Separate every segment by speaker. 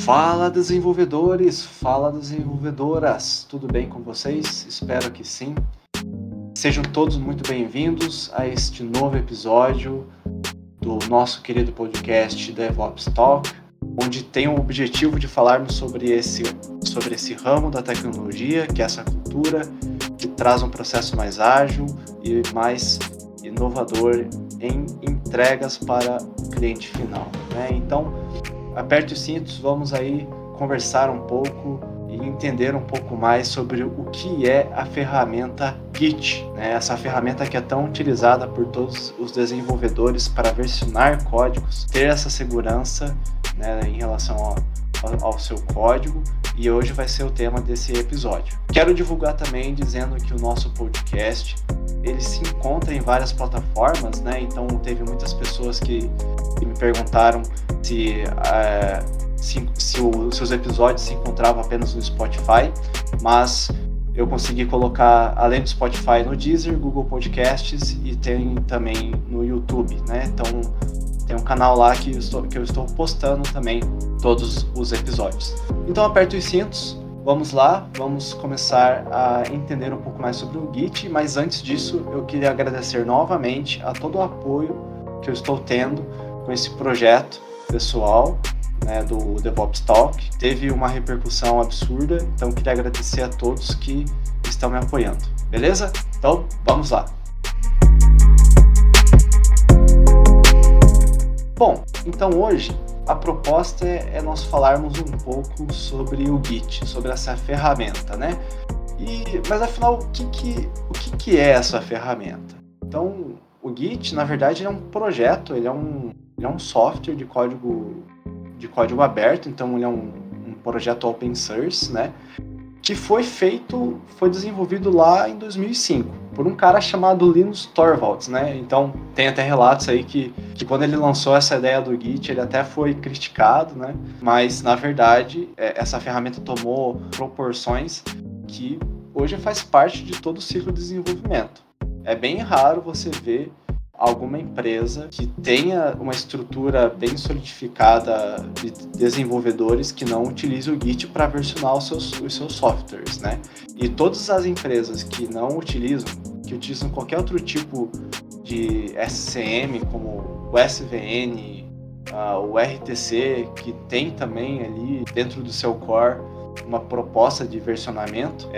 Speaker 1: Fala desenvolvedores, fala desenvolvedoras, tudo bem com vocês? Espero que sim. Sejam todos muito bem-vindos a este novo episódio do nosso querido podcast DevOps Talk, onde tem o objetivo de falarmos sobre esse, sobre esse ramo da tecnologia, que é essa cultura que traz um processo mais ágil e mais inovador em entregas para o cliente final. Né? Então, aperte os cintos, vamos aí conversar um pouco e entender um pouco mais sobre o que é a ferramenta Git, né? essa ferramenta que é tão utilizada por todos os desenvolvedores para versionar códigos, ter essa segurança né, em relação ao, ao seu código e hoje vai ser o tema desse episódio. Quero divulgar também dizendo que o nosso podcast ele se encontra em várias plataformas, né? Então teve muitas pessoas que, que me perguntaram se, uh, se, se os seus episódios se encontravam apenas no Spotify, mas eu consegui colocar, além do Spotify, no Deezer, Google Podcasts e tem também no YouTube, né? Então tem um canal lá que eu estou, que eu estou postando também todos os episódios. Então aperte os cintos, Vamos lá, vamos começar a entender um pouco mais sobre o Git, mas antes disso eu queria agradecer novamente a todo o apoio que eu estou tendo com esse projeto pessoal né, do DevOps Talk. Teve uma repercussão absurda, então queria agradecer a todos que estão me apoiando. Beleza? Então vamos lá. Bom, então hoje a proposta é, é, nós falarmos um pouco sobre o Git, sobre essa ferramenta, né? E, mas afinal, o que, que, o que, que é essa ferramenta? Então, o Git, na verdade, é um projeto, ele é um, ele é um software de código, de código aberto, então ele é um, um projeto open source, né? Que foi feito, foi desenvolvido lá em 2005 por um cara chamado Linus Torvalds, né? Então tem até relatos aí que, que quando ele lançou essa ideia do Git, ele até foi criticado, né? Mas na verdade é, essa ferramenta tomou proporções que hoje faz parte de todo o ciclo de desenvolvimento. É bem raro você ver alguma empresa que tenha uma estrutura bem solidificada de desenvolvedores que não utilize o Git para versionar os seus, os seus softwares, né? E todas as empresas que não utilizam, que utilizam qualquer outro tipo de SCM, como o SVN, uh, o RTC, que tem também ali dentro do seu core uma proposta de versionamento,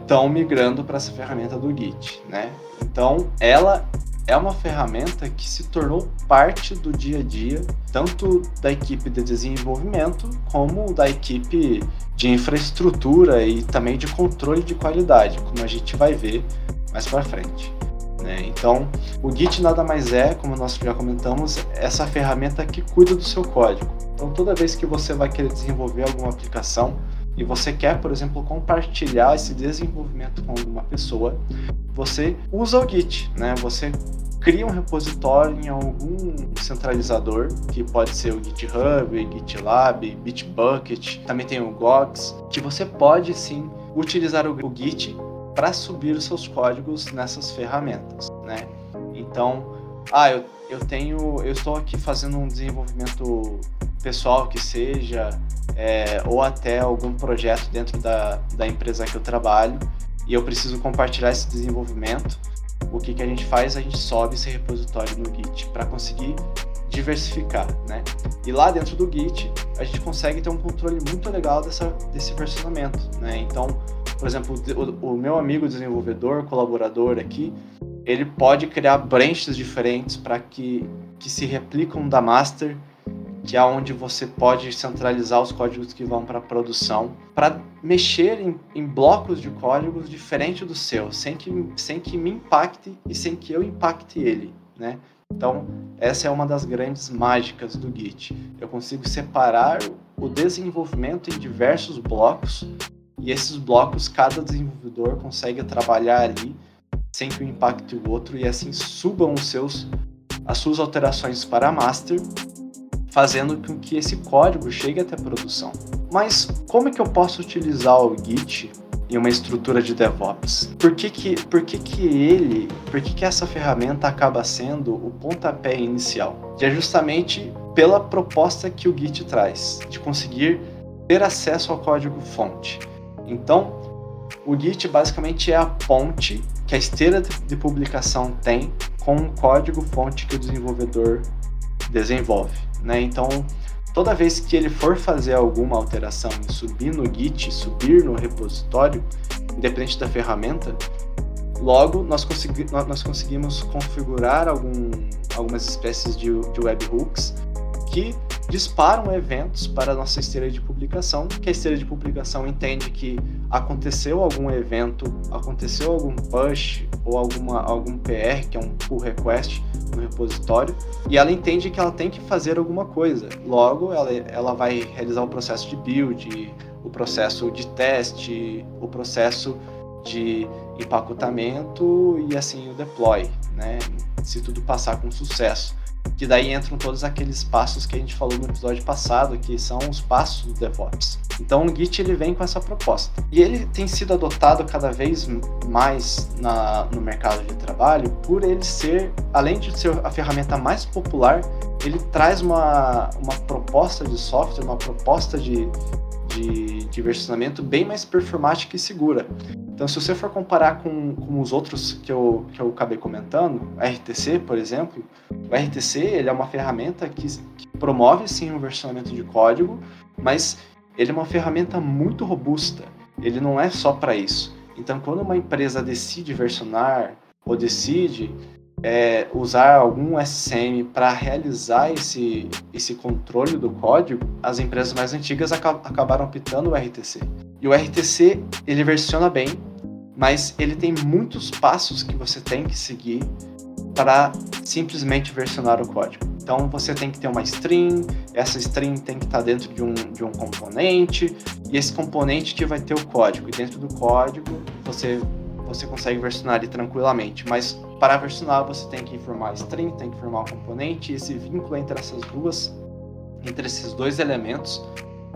Speaker 1: estão é, migrando para essa ferramenta do Git, né? Então, ela é uma ferramenta que se tornou parte do dia a dia, tanto da equipe de desenvolvimento como da equipe de infraestrutura e também de controle de qualidade, como a gente vai ver mais para frente. Né? Então, o Git nada mais é, como nós já comentamos, essa ferramenta que cuida do seu código. Então, toda vez que você vai querer desenvolver alguma aplicação, e você quer, por exemplo, compartilhar esse desenvolvimento com alguma pessoa, você usa o Git, né? Você cria um repositório em algum centralizador, que pode ser o GitHub, GitLab, Bitbucket, também tem o Gox, que você pode sim utilizar o Git para subir os seus códigos nessas ferramentas, né? Então, ah, eu, eu tenho, eu estou aqui fazendo um desenvolvimento pessoal que seja, é, ou até algum projeto dentro da, da empresa que eu trabalho, e eu preciso compartilhar esse desenvolvimento, o que, que a gente faz? A gente sobe esse repositório no Git para conseguir diversificar, né? E lá dentro do Git, a gente consegue ter um controle muito legal dessa, desse versionamento, né? Então, por exemplo, o, o meu amigo desenvolvedor, colaborador aqui, ele pode criar branches diferentes para que, que se replicam da master que é onde você pode centralizar os códigos que vão para a produção, para mexer em, em, blocos de códigos diferente do seu, sem que, sem que me impacte e sem que eu impacte ele, né? Então, essa é uma das grandes mágicas do Git. Eu consigo separar o desenvolvimento em diversos blocos e esses blocos cada desenvolvedor consegue trabalhar ali sem que um impacte o outro e assim subam os seus as suas alterações para master fazendo com que esse código chegue até a produção. Mas como é que eu posso utilizar o Git em uma estrutura de DevOps? Por que que, por que, que ele, por que, que essa ferramenta acaba sendo o pontapé inicial? Que é justamente pela proposta que o Git traz, de conseguir ter acesso ao código-fonte. Então, o Git basicamente é a ponte que a esteira de publicação tem com o código-fonte que o desenvolvedor desenvolve. Né? Então, toda vez que ele for fazer alguma alteração subir no Git, subir no repositório, independente da ferramenta, logo nós, consegui nós conseguimos configurar algum, algumas espécies de, de webhooks que disparam eventos para a nossa esteira de publicação, que a esteira de publicação entende que aconteceu algum evento, aconteceu algum push ou alguma, algum PR, que é um pull request no repositório, e ela entende que ela tem que fazer alguma coisa. Logo, ela, ela vai realizar o processo de build, o processo de teste, o processo de empacotamento e assim o deploy, né? Se tudo passar com sucesso que daí entram todos aqueles passos que a gente falou no episódio passado, que são os passos do DevOps. Então o Git ele vem com essa proposta. E ele tem sido adotado cada vez mais na, no mercado de trabalho por ele ser, além de ser a ferramenta mais popular, ele traz uma, uma proposta de software, uma proposta de, de, de versionamento bem mais performática e segura. Então, se você for comparar com, com os outros que eu, que eu acabei comentando, RTC, por exemplo, o RTC ele é uma ferramenta que, que promove sim o versionamento de código, mas ele é uma ferramenta muito robusta. Ele não é só para isso. Então, quando uma empresa decide versionar ou decide é, usar algum SCM para realizar esse, esse controle do código, as empresas mais antigas acabaram optando o RTC. E o RTC ele versiona bem, mas ele tem muitos passos que você tem que seguir para simplesmente versionar o código. Então você tem que ter uma string, essa string tem que estar dentro de um, de um componente, e esse componente que vai ter o código. E dentro do código você, você consegue versionar ele tranquilamente. Mas para versionar você tem que informar a string, tem que informar o componente, e esse vínculo entre essas duas, entre esses dois elementos,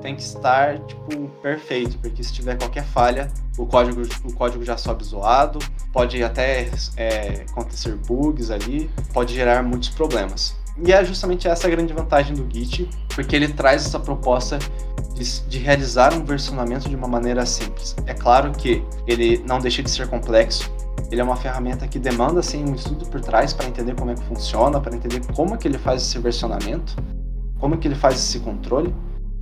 Speaker 1: tem que estar tipo perfeito, porque se tiver qualquer falha, o código, o código já sobe zoado, pode até é, acontecer bugs ali, pode gerar muitos problemas. E é justamente essa a grande vantagem do Git, porque ele traz essa proposta de, de, realizar um versionamento de uma maneira simples. É claro que ele não deixa de ser complexo, ele é uma ferramenta que demanda assim, um estudo por trás para entender como é que funciona, para entender como é que ele faz esse versionamento, como é que ele faz esse controle,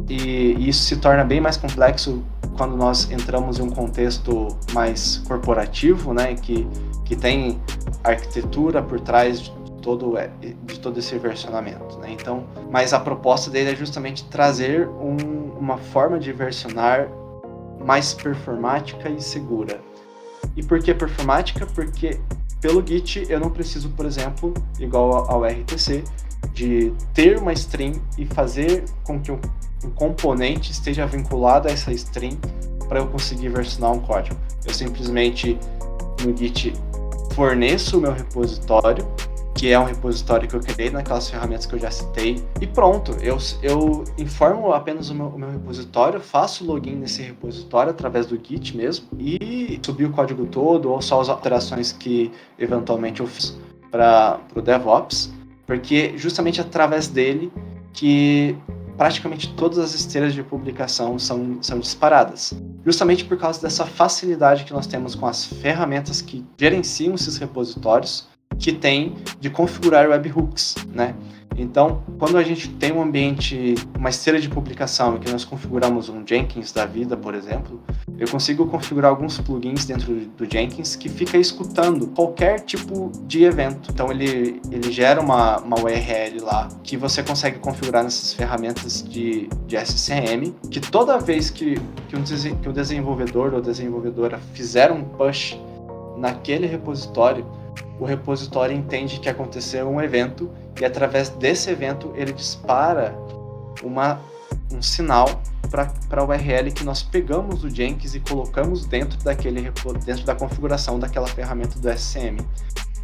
Speaker 1: e, isso se torna bem mais complexo quando nós entramos em um contexto mais corporativo, né, que, que tem arquitetura por trás de todo, é, de todo esse versionamento. Né? Então, mas a proposta dele é justamente trazer um, uma forma de versionar mais performática e segura. E por que performática? Porque pelo Git eu não preciso, por exemplo, igual ao RTC, de ter uma string e fazer com que o um componente esteja vinculado a essa string para eu conseguir versionar um código. Eu simplesmente no Git forneço o meu repositório, que é um repositório que eu criei naquelas ferramentas que eu já citei, e pronto, eu, eu informo apenas o meu, o meu repositório, faço o login nesse repositório através do Git mesmo, e subir o código todo, ou só as alterações que eventualmente eu fiz para o DevOps, porque justamente através dele que praticamente todas as esteiras de publicação são, são disparadas. Justamente por causa dessa facilidade que nós temos com as ferramentas que gerenciam esses repositórios, que tem de configurar webhooks, né? Então, quando a gente tem um ambiente, uma esteira de publicação, que nós configuramos um Jenkins da vida, por exemplo, eu consigo configurar alguns plugins dentro do Jenkins que fica escutando qualquer tipo de evento. Então, ele, ele gera uma, uma URL lá que você consegue configurar nessas ferramentas de, de SCM, que toda vez que, que, um, que o desenvolvedor ou desenvolvedora fizer um push naquele repositório, o repositório entende que aconteceu um evento e através desse evento ele dispara uma, um sinal para a URL que nós pegamos do Jenkins e colocamos dentro daquele dentro da configuração daquela ferramenta do SCM.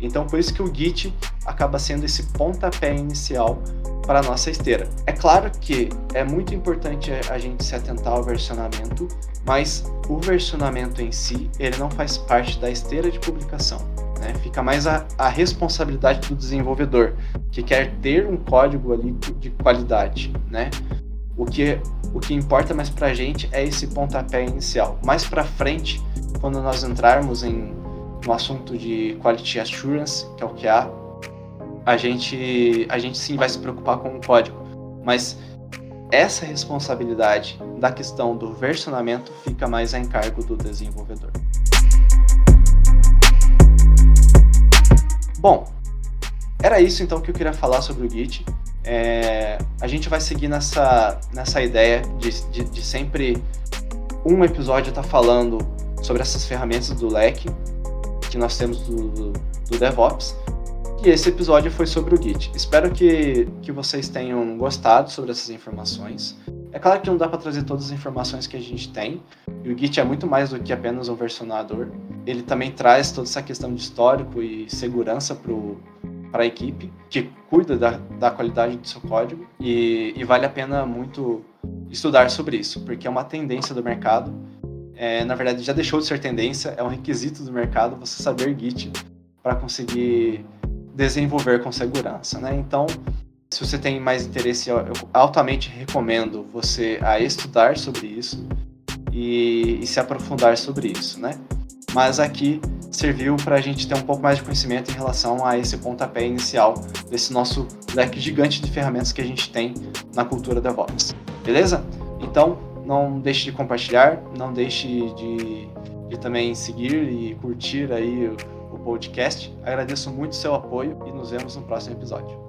Speaker 1: Então por isso que o Git acaba sendo esse pontapé inicial para a nossa esteira. É claro que é muito importante a gente se atentar ao versionamento, mas o versionamento em si, ele não faz parte da esteira de publicação. Né? Fica mais a, a responsabilidade do desenvolvedor, que quer ter um código ali de qualidade. Né? o que, o que importa mais para a gente é esse pontapé inicial. Mais para frente, quando nós entrarmos em no assunto de quality assurance, que é o que há, a gente, a gente sim vai se preocupar com o código. Mas essa responsabilidade da questão do versionamento fica mais a encargo do desenvolvedor. Bom, era isso então que eu queria falar sobre o Git. É, a gente vai seguir nessa, nessa ideia de, de, de sempre um episódio estar tá falando sobre essas ferramentas do leque que nós temos do, do, do, DevOps. E esse episódio foi sobre o Git. Espero que, que vocês tenham gostado sobre essas informações. É claro que não dá para trazer todas as informações que a gente tem, e o Git é muito mais do que apenas um versionador. Ele também traz toda essa questão de histórico e segurança para a equipe que cuida da, da qualidade do seu código, e, e vale a pena muito estudar sobre isso, porque é uma tendência do mercado é, na verdade já deixou de ser tendência, é um requisito do mercado você saber Git para conseguir desenvolver com segurança, né? Então, se você tem mais interesse, eu altamente recomendo você a estudar sobre isso e, e se aprofundar sobre isso, né? Mas aqui serviu para a gente ter um pouco mais de conhecimento em relação a esse pontapé inicial desse nosso leque gigante de ferramentas que a gente tem na cultura DevOps. Beleza? Então, não deixe de compartilhar, não deixe de, de também seguir e curtir aí o, o podcast. Agradeço muito o seu apoio e nos vemos no próximo episódio.